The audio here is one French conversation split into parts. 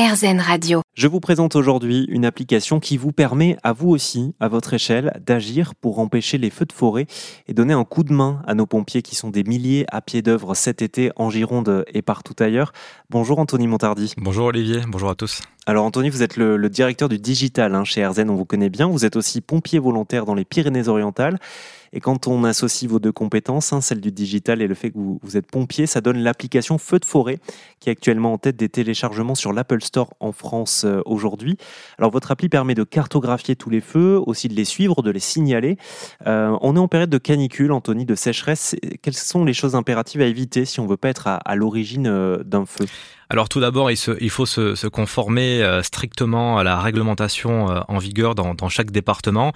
RZN Radio. Je vous présente aujourd'hui une application qui vous permet à vous aussi, à votre échelle, d'agir pour empêcher les feux de forêt et donner un coup de main à nos pompiers qui sont des milliers à pied d'œuvre cet été en Gironde et partout ailleurs. Bonjour Anthony Montardi. Bonjour Olivier, bonjour à tous. Alors Anthony, vous êtes le, directeur du digital hein, chez RZN, on vous connaît bien. Vous êtes aussi pompier volontaire dans les Pyrénées-Orientales. Et quand on associe vos deux compétences, hein, celle du digital et le fait que vous, êtes pompier, ça donne l'application Feu de forêt, qui est actuellement en tête des téléchargements sur l'Apple Store en France euh, aujourd'hui. Alors votre appli permet de cartographier tous les feux, aussi de les suivre, de les signaler. Euh, on est en période de canicule, Anthony, de sécheresse. Quelles sont les choses impératives à éviter si on ne veut pas être à l'origine euh, d'un feu? Alors tout d'abord, il, faut se, conformer euh, strictement à la réglementation euh, en vigueur dans, chaque département.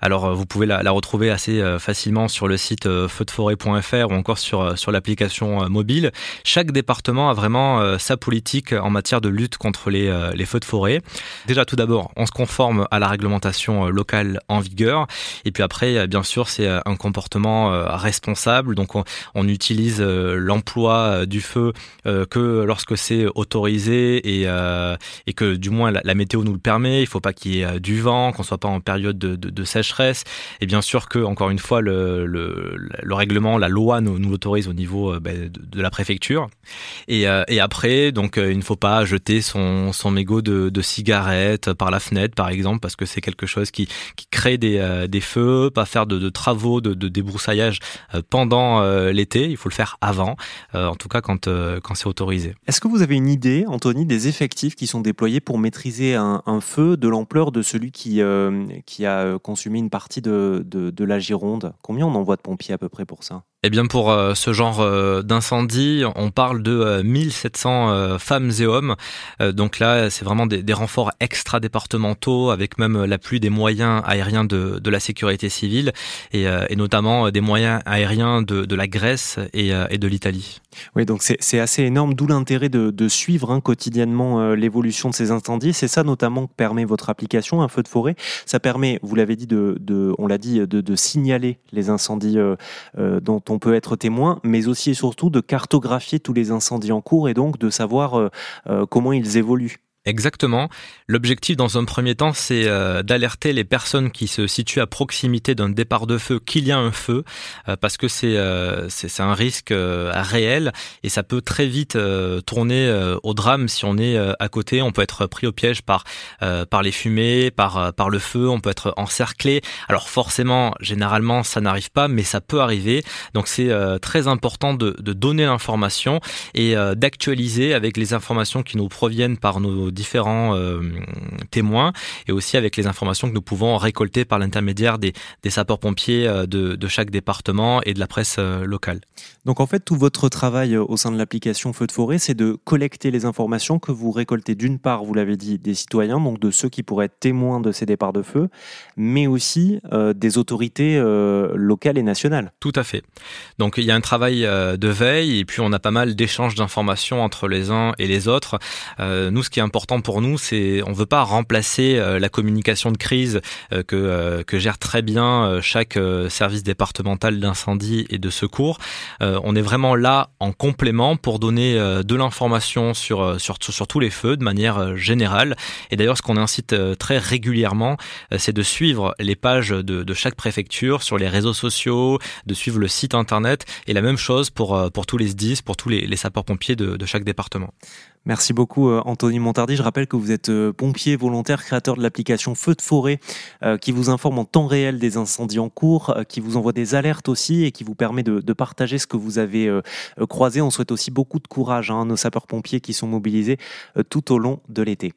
Alors euh, vous pouvez la, retrouver assez facilement sur le site feudforêt.fr ou encore sur, l'application mobile. Chaque département a vraiment sa politique en matière de lutte contre les, feux de forêt. Déjà tout d'abord, on se conforme à la réglementation locale en vigueur. Et puis après, bien sûr, c'est un comportement responsable. Donc on, on utilise l'emploi du feu que lorsque c'est autorisé et, euh, et que du moins la, météo nous le permet. Il faut pas qu'il y ait euh, du vent, qu'on soit pas en période de, de, sécheresse. Et bien sûr que, encore une fois, le, le, le règlement, la loi nous, nous l'autorise au niveau euh, ben, de, la préfecture. Et, et après, donc, il ne faut pas jeter son, son mégot de, de cigarette par la fenêtre, par exemple, parce que c'est quelque chose qui, qui crée des, des feux. Pas faire de, travaux de, de débroussaillage pendant l'été. Il faut le faire avant, en tout cas quand, quand c'est autorisé. Est-ce que vous avez avez une idée, Anthony, des effectifs qui sont déployés pour maîtriser un, feu de l'ampleur de celui qui, euh, qui a euh, consumé une partie de, de la Gironde? Combien on envoie de pompiers à peu près pour ça? Eh bien, pour euh, ce genre euh, d'incendie, on parle de 1700 euh, femmes et hommes. donc là, c'est vraiment des, renforts extra-départementaux, avec même l'appui des moyens aériens de, la sécurité civile, et, notamment des moyens aériens de, la Grèce et, de l'Italie. Oui, donc c'est assez énorme, d'où l'intérêt de, suivre hein, quotidiennement l'évolution de ces incendies. C'est ça notamment que permet votre application, un feu de forêt. Ça permet, vous l'avez dit, de, on l'a dit, de, signaler les incendies dont on peut être témoin, mais aussi et surtout de cartographier tous les incendies en cours et donc de savoir euh, euh, comment ils évoluent. Exactement. L'objectif dans un premier temps, c'est euh, d'alerter les personnes qui se situent à proximité d'un départ de feu qu'il y a un feu, euh, parce que c'est euh, c'est un risque réel et ça peut très vite tourner au drame si on est à côté. On peut être pris au piège par par les fumées, par par le feu. On peut être encerclé. Alors forcément, généralement, ça n'arrive pas, mais ça peut arriver. Donc c'est très important de, de donner l'information et d'actualiser avec les informations qui nous proviennent par nos différents euh, témoins et aussi avec les informations que nous pouvons récolter par l'intermédiaire des, sapeurs-pompiers euh, de, chaque département et de la presse euh, locale. Donc en fait, tout votre travail au sein de l'application Feu de forêt, c'est de collecter les informations que vous récoltez d'une part, vous l'avez dit, des citoyens, donc de ceux qui pourraient être témoins de ces départs de feu, mais aussi des autorités locales et nationales. Tout à fait. Donc il y a un travail de veille et puis on a pas mal d'échanges d'informations entre les uns et les autres. nous, ce qui est important important pour nous, c'est on veut pas remplacer euh, la communication de crise euh, que euh, que gère très bien chaque service départemental d'incendie et de secours. on est vraiment là en complément pour donner de l'information sur, sur sur tous les feux de manière générale. Et d'ailleurs, ce qu'on incite très régulièrement, c'est de suivre les pages de, chaque préfecture sur les réseaux sociaux, de suivre le site internet et la même chose pour pour tous les SDIS, pour tous les, sapeurs-pompiers de chaque département. Merci beaucoup Anthony Montardi. Je rappelle que vous êtes euh, pompier volontaire, créateur de l'application Feu de forêt, euh, qui vous informe en temps réel des incendies en cours, euh, qui vous envoie des alertes aussi et qui vous permet de, partager ce que vous avez croisé. On souhaite aussi beaucoup de courage hein, à nos sapeurs-pompiers qui sont mobilisés tout au long de l'été.